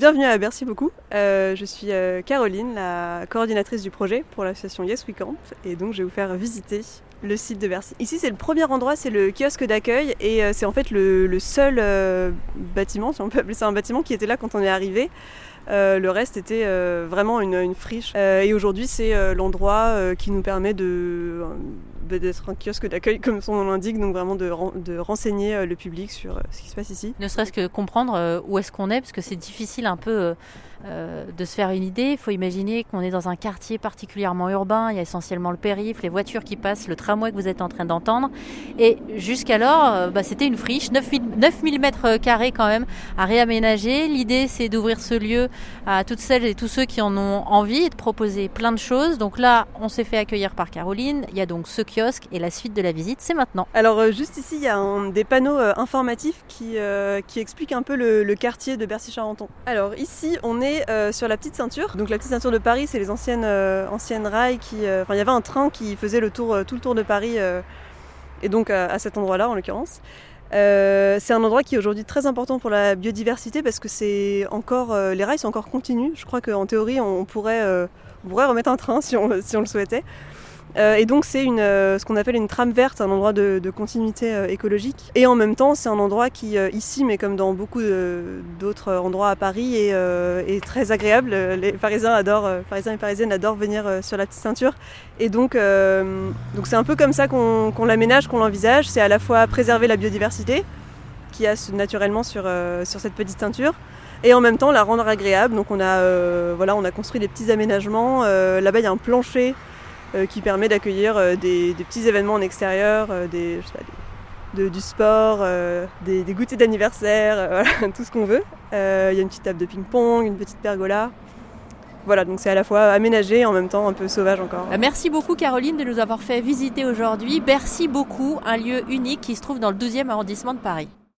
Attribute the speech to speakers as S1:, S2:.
S1: Bienvenue à Bercy beaucoup. Euh, je suis euh, Caroline, la coordinatrice du projet pour l'association Yes We Camp et donc je vais vous faire visiter le site de Bercy. Ici c'est le premier endroit, c'est le kiosque d'accueil et euh, c'est en fait le, seul bâtiment, si on peut appeler ça un bâtiment, qui était là quand on est arrivé. le reste était vraiment une, une friche. et aujourd'hui c'est l'endroit qui nous permet de d'être un kiosque d'accueil comme son nom l'indique, donc vraiment de, de, renseigner euh, le public sur euh, ce qui se passe ici.
S2: Ne serait-ce que comprendre euh, où est-ce qu'on est, parce que c'est difficile un peu de se faire une idée. Il faut imaginer qu'on est dans un quartier particulièrement urbain, il y a essentiellement le périph', les voitures qui passent, le tramway que vous êtes en train d'entendre. Et jusqu'alors, bah, c'était une friche, 9000 mètres carrés quand même à réaménager. L'idée, c'est d'ouvrir ce lieu à toutes celles et tous ceux qui en ont envie et de proposer plein de choses. Donc là, on s'est fait accueillir par Caroline. Il y a donc ce qui et la suite de la visite, c'est maintenant.
S1: Alors euh, juste ici, il y a des panneaux euh, informatifs qui, euh, expliquent un peu le, quartier de Bercy-Charenton. Alors ici, on est sur la petite ceinture. Donc la petite ceinture de Paris, c'est les anciennes, rails qui... Enfin, il y avait un train qui faisait le tour, tout le tour de Paris, et donc à, cet endroit-là en l'occurrence. c'est un endroit qui est aujourd'hui très important pour la biodiversité parce que c'est encore les rails sont encore continus. Je crois qu'en théorie on pourrait, remettre un train si on le souhaitait. Euh, et donc c'est euh, ce qu'on appelle une trame verte, un endroit de, continuité euh, écologique. Et en même temps, c'est un endroit qui, ici, mais comme dans beaucoup d'autres endroits à Paris, est, très agréable. Les Parisiens adorent, Parisiens et Parisiennes adorent venir sur la petite ceinture. Et donc, donc c'est un peu comme ça qu'on l'aménage, qu'on l'envisage. C'est à la fois préserver la biodiversité qu'il y a naturellement sur, sur cette petite ceinture et en même temps la rendre agréable. Donc on a, voilà, on a construit des petits aménagements. Là-bas, il y a un plancher qui permet d'accueillir euh, des, petits événements en extérieur, euh, des, du sport, des, goûters d'anniversaire, tout ce qu'on veut. Il y a une petite table de ping-pong, une petite pergola. Voilà, donc c'est à la fois aménagé et en même temps un peu sauvage encore.
S2: Merci beaucoup Caroline de nous avoir fait visiter aujourd'hui. Bercy beaucoup, un lieu unique qui se trouve dans le 12e arrondissement de Paris.